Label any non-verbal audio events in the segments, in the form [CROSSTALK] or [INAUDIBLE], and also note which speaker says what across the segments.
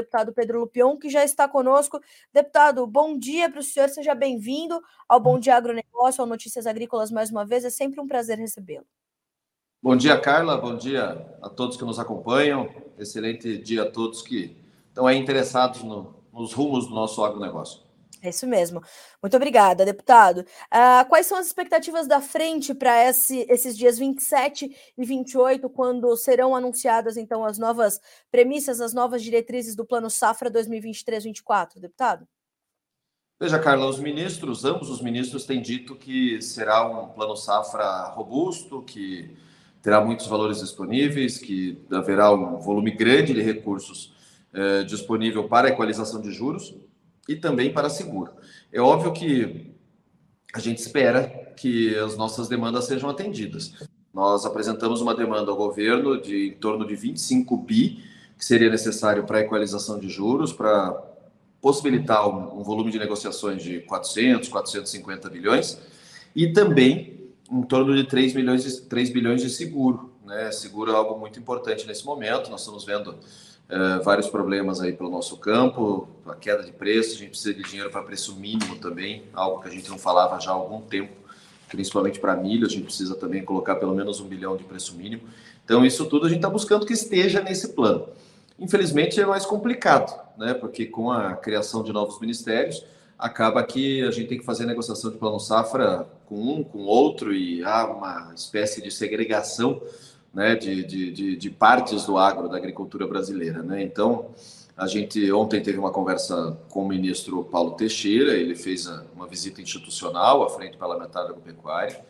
Speaker 1: deputado Pedro Lupion, que já está conosco. Deputado, bom dia para o senhor, seja bem-vindo ao Bom Dia Agronegócio, ao Notícias Agrícolas mais uma vez, é sempre um prazer recebê-lo.
Speaker 2: Bom dia, Carla, bom dia a todos que nos acompanham, excelente dia a todos que estão aí interessados no, nos rumos do nosso agronegócio.
Speaker 1: É isso mesmo. Muito obrigada, deputado. Uh, quais são as expectativas da frente para esse, esses dias 27 e 28, quando serão anunciadas, então, as novas premissas, as novas diretrizes do Plano Safra 2023-24, deputado?
Speaker 2: Veja, Carla, os ministros, ambos os ministros têm dito que será um plano safra robusto, que terá muitos valores disponíveis, que haverá um volume grande de recursos eh, disponível para a equalização de juros e também para seguro. É óbvio que a gente espera que as nossas demandas sejam atendidas. Nós apresentamos uma demanda ao governo de em torno de 25 bi, que seria necessário para a equalização de juros, para possibilitar um, um, volume de negociações de 400, 450 bilhões, e também em torno de 3, milhões de, 3 bilhões de seguro. Né? Seguro é algo muito importante nesse momento, nós estamos vendo Uh, vários problemas aí pelo nosso campo, a queda de preço, a gente precisa de dinheiro para preço mínimo também, algo que a gente não falava já há algum tempo, principalmente para milho, a gente precisa também colocar pelo menos um bilhão de preço mínimo. Então, isso tudo a gente está buscando que esteja nesse plano. Infelizmente, é mais complicado, né? porque com a criação de novos ministérios, acaba que a gente tem que fazer negociação de plano safra com um, com outro, e há uma espécie de segregação né, de, de, de, partes do agro, da agricultura brasileira. Né? Então, a gente ontem teve uma conversa com o ministro Paulo Teixeira, ele fez uma visita institucional à Frente Parlamentar da Agropecuária,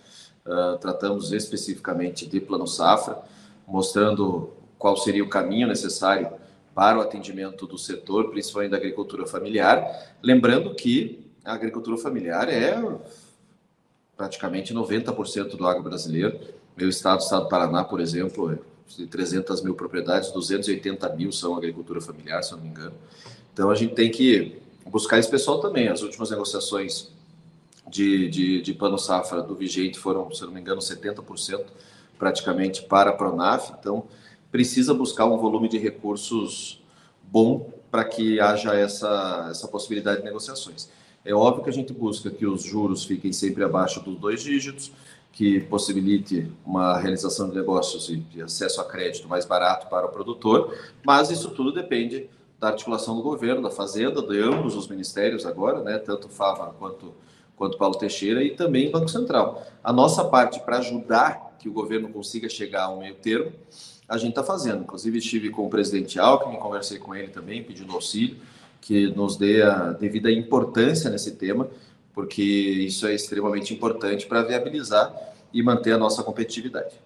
Speaker 2: uh, tratamos especificamente de Plano Safra, mostrando qual seria o caminho necessário para o atendimento do setor, principalmente da agricultura familiar, lembrando que a agricultura familiar é praticamente 90% do agro brasileiro, meu estado, o estado do Paraná, por exemplo, de 300 mil propriedades, 280 mil são agricultura familiar, se eu não me engano. Então a gente tem que buscar esse pessoal também. As últimas negociações de, de, de plano safra do vigente foram, se eu não me engano, 70% praticamente para a Pronaf. Então precisa buscar um volume de recursos bom para que haja essa, essa possibilidade de negociações. É óbvio que a gente busca que os juros fiquem sempre abaixo dos dois dígitos, que possibilite uma realização de negócios e de acesso a crédito mais barato para o produtor, mas isso tudo depende da articulação do governo, da Fazenda, de ambos os ministérios agora, né, tanto Fava quanto, quanto Paulo Teixeira e também Banco Central. A nossa parte para ajudar que o governo consiga chegar ao meio termo, a gente está fazendo. Inclusive estive com o presidente Alckmin, conversei com ele também, pedindo auxílio, que nos dê a devida importância nesse tema, porque isso é extremamente importante para viabilizar e manter a nossa competitividade.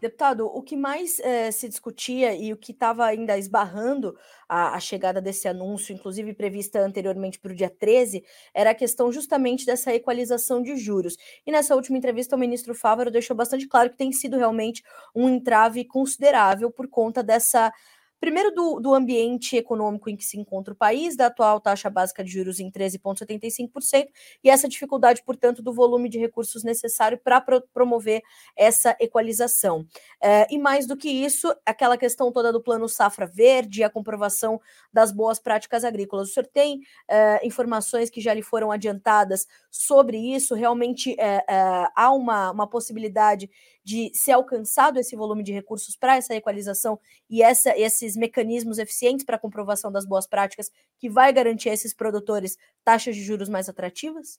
Speaker 1: Deputado, o que mais eh, se discutia e o que estava ainda esbarrando a, a, chegada desse anúncio, inclusive prevista anteriormente para o dia 13, era a questão justamente dessa equalização de juros. E nessa última entrevista, o ministro Fávaro deixou bastante claro que tem sido realmente um entrave considerável por conta dessa Primeiro, do, do ambiente econômico em que se encontra o país, da atual taxa básica de juros em 13,75%, e essa dificuldade, portanto, do volume de recursos necessário para pro, promover essa equalização. É, e mais do que isso, aquela questão toda do plano Safra Verde, a comprovação das boas práticas agrícolas. O senhor tem é, informações que já lhe foram adiantadas sobre isso? Realmente é, há uma, uma possibilidade de ser alcançado esse volume de recursos para essa equalização e essa, esses mecanismos eficientes para comprovação das boas práticas que vai garantir a esses produtores taxas de juros mais atrativas?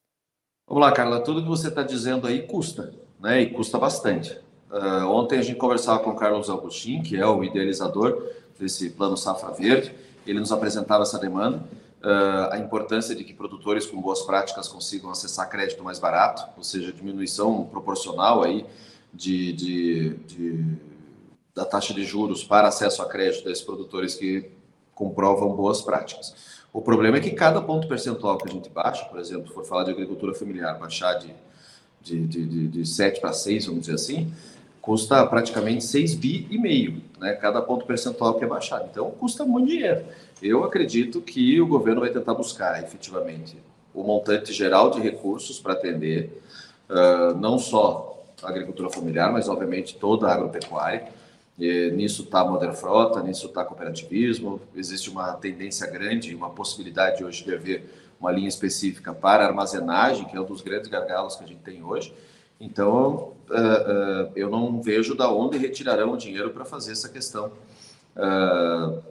Speaker 2: Vamos lá, Carla, tudo que você está dizendo aí custa, né? E custa bastante. Uh, ontem a gente conversava com o Carlos Augustin, que é o idealizador desse plano Safra Verde, ele nos apresentava essa demanda, uh, a importância de que produtores com boas práticas consigam acessar crédito mais barato, ou seja, diminuição proporcional aí de, de, de, da taxa de juros para acesso a crédito desses produtores que comprovam boas práticas. O problema é que cada ponto percentual que a gente baixa, por exemplo, for falar de agricultura familiar, baixar de, de, de, de 7 para 6, vamos dizer assim, custa praticamente 6 bi e meio, né? Cada ponto percentual que é baixado. Então, custa muito dinheiro. Eu acredito que o governo vai tentar buscar, efetivamente, o montante geral de recursos para atender uh, não só agricultura familiar, mas obviamente toda a agropecuária. E, nisso está a Modern Frota, nisso está cooperativismo. Existe uma tendência grande, uma possibilidade hoje de haver uma linha específica para armazenagem, que é um dos grandes gargalos que a gente tem hoje. Então, uh, uh, eu não vejo da onde retirarão o dinheiro para fazer essa questão uh,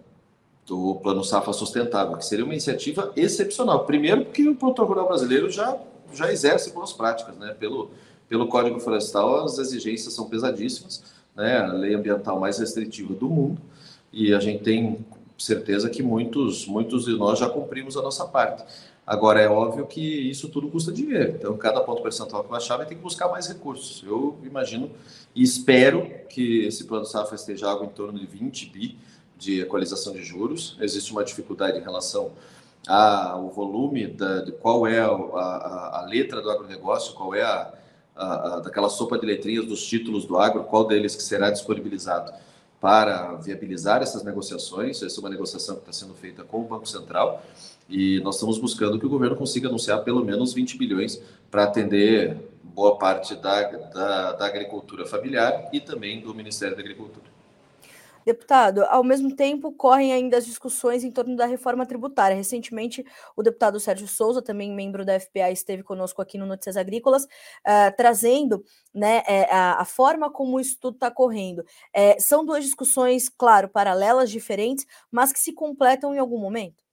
Speaker 2: do Plano Safra Sustentável, que seria uma iniciativa excepcional. Primeiro, porque o produtor rural brasileiro já, já exerce boas práticas, né? Pelo, pelo Código Florestal, as exigências são pesadíssimas, né? A lei ambiental mais restritiva do mundo, e a gente tem certeza que muitos, muitos de nós já cumprimos a nossa parte. Agora, é óbvio que isso tudo custa dinheiro. Então, cada ponto percentual que baixar vai ter que buscar mais recursos. Eu imagino e espero que esse plano safra esteja algo em torno de 20 bi de equalização de juros. Existe uma dificuldade em relação ao volume, da, de qual é a, a, a, letra do agronegócio, qual é a, daquela sopa de letrinhas dos títulos do agro, qual deles que será disponibilizado para viabilizar essas negociações. Essa é uma negociação que está sendo feita com o Banco Central e nós estamos buscando que o governo consiga anunciar pelo menos 20 bilhões para atender boa parte da, da, da agricultura familiar e também do Ministério da Agricultura.
Speaker 1: Deputado, ao mesmo tempo, correm ainda as discussões em torno da reforma tributária. Recentemente, o deputado Sérgio Souza, também membro da FPA, esteve conosco aqui no Notícias Agrícolas, uh, trazendo né, é, a, a, forma como isso tudo está correndo. É, são duas discussões, claro, paralelas, diferentes, mas que se completam em algum momento?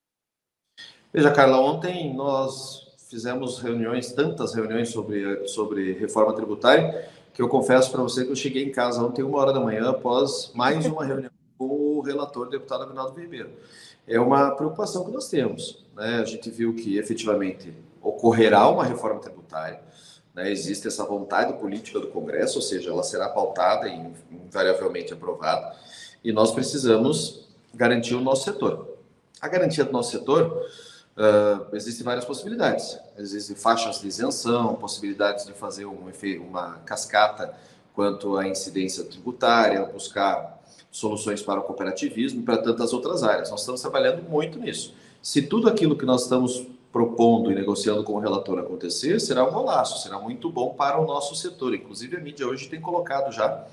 Speaker 2: Veja, Carla, ontem nós fizemos reuniões, tantas reuniões sobre, sobre reforma tributária, que eu confesso para você que eu cheguei em casa ontem, uma hora da manhã, após mais uma [LAUGHS] reunião com o relator, deputado Aguinaldo Ribeiro. É uma preocupação que nós temos. Né? A gente viu que efetivamente ocorrerá uma reforma tributária, né? existe essa vontade política do Congresso, ou seja, ela será pautada e invariavelmente aprovada, e nós precisamos garantir o nosso setor. A garantia do nosso setor Uh, existem várias possibilidades. Existem faixas de isenção, possibilidades de fazer um, uma cascata quanto à incidência tributária, buscar soluções para o cooperativismo e para tantas outras áreas. Nós estamos trabalhando muito nisso. Se tudo aquilo que nós estamos propondo e negociando com o relator acontecer, será um golaço, será muito bom para o nosso setor. Inclusive, a mídia hoje tem colocado já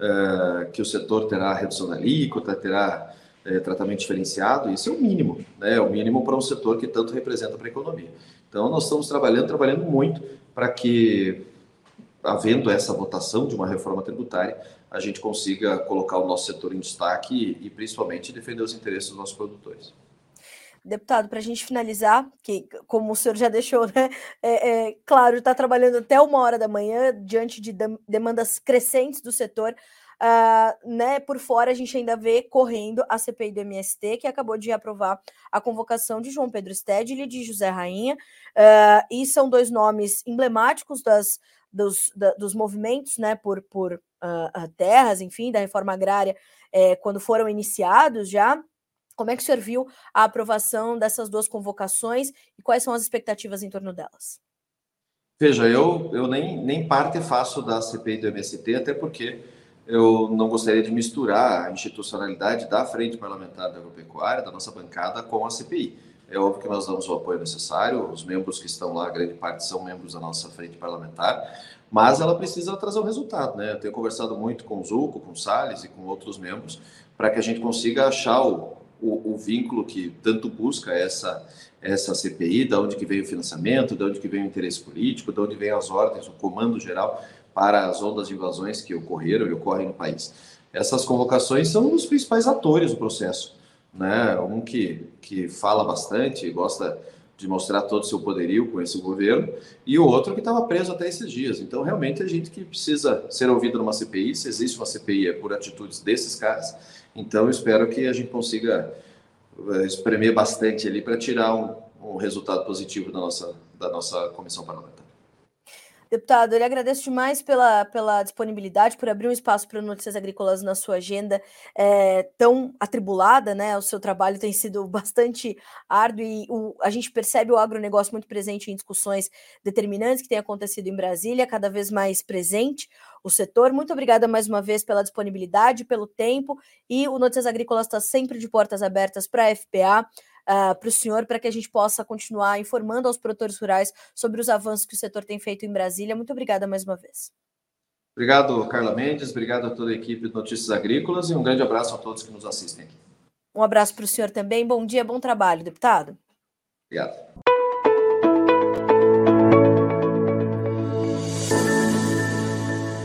Speaker 2: uh, que o setor terá redução da alíquota, terá é, tratamento diferenciado, isso é o mínimo, né? É o mínimo para um setor que tanto representa para a economia. Então, nós estamos trabalhando, trabalhando muito para que, havendo essa votação de uma reforma tributária, a gente consiga colocar o nosso setor em destaque e, e principalmente, defender os interesses dos nossos produtores.
Speaker 1: Deputado, para a gente finalizar, que como o senhor já deixou, né? É, é, claro, está trabalhando até uma hora da manhã, diante de demandas crescentes do setor. Uh, né, por fora, a gente ainda vê correndo a CPI do MST, que acabou de aprovar a convocação de João Pedro Stedley e de José Rainha, uh, e são dois nomes emblemáticos das, dos, da, dos movimentos né, por, por uh, terras, enfim, da reforma agrária, eh, quando foram iniciados já. Como é que o senhor viu a aprovação dessas duas convocações e quais são as expectativas em torno delas?
Speaker 2: Veja, eu, eu nem, nem parte faço da CPI do MST, até porque eu não gostaria de misturar a institucionalidade da Frente Parlamentar da Agropecuária, da nossa bancada, com a CPI. É óbvio que nós damos o apoio necessário, os membros que estão lá, grande parte são membros da nossa frente parlamentar, mas ela precisa trazer um resultado, né? Eu tenho conversado muito com o Zuco, com o Salles e com outros membros, para que a gente consiga achar o, o, o, vínculo que tanto busca essa, essa CPI, da onde que vem o financiamento, da onde que vem o interesse político, da onde vem as ordens, o comando geral, para as ondas de invasões que ocorreram e ocorrem no país. Essas convocações são os principais atores do processo. Né? Um que, que fala bastante, gosta de mostrar todo o seu poderio com esse governo, e o outro que estava preso até esses dias. Então, realmente, a gente que precisa ser ouvido numa CPI, se existe uma CPI é por atitudes desses caras, então espero que a gente consiga eh, espremer bastante ali para tirar um, um resultado positivo da nossa, da nossa comissão parlamentar.
Speaker 1: Deputado, eu lhe agradeço demais pela, pela disponibilidade, por abrir um espaço para notícias agrícolas na sua agenda é, tão atribulada, né? O seu trabalho tem sido bastante árduo e o, a gente percebe o agronegócio muito presente em discussões determinantes que têm acontecido em Brasília, cada vez mais presente o setor. Muito obrigada mais uma vez pela disponibilidade, pelo tempo e o Notícias Agrícolas está sempre de portas abertas para a FPA uh, ah, para o senhor, para que a gente possa continuar informando aos produtores rurais sobre os avanços que o setor tem feito em Brasília. Muito obrigada mais uma vez.
Speaker 2: Obrigado, Carla Mendes. Obrigado a toda a equipe de Notícias Agrícolas e um grande abraço a todos que nos assistem.
Speaker 1: Um abraço para o senhor também. Bom dia, bom trabalho, deputado.
Speaker 2: Obrigado.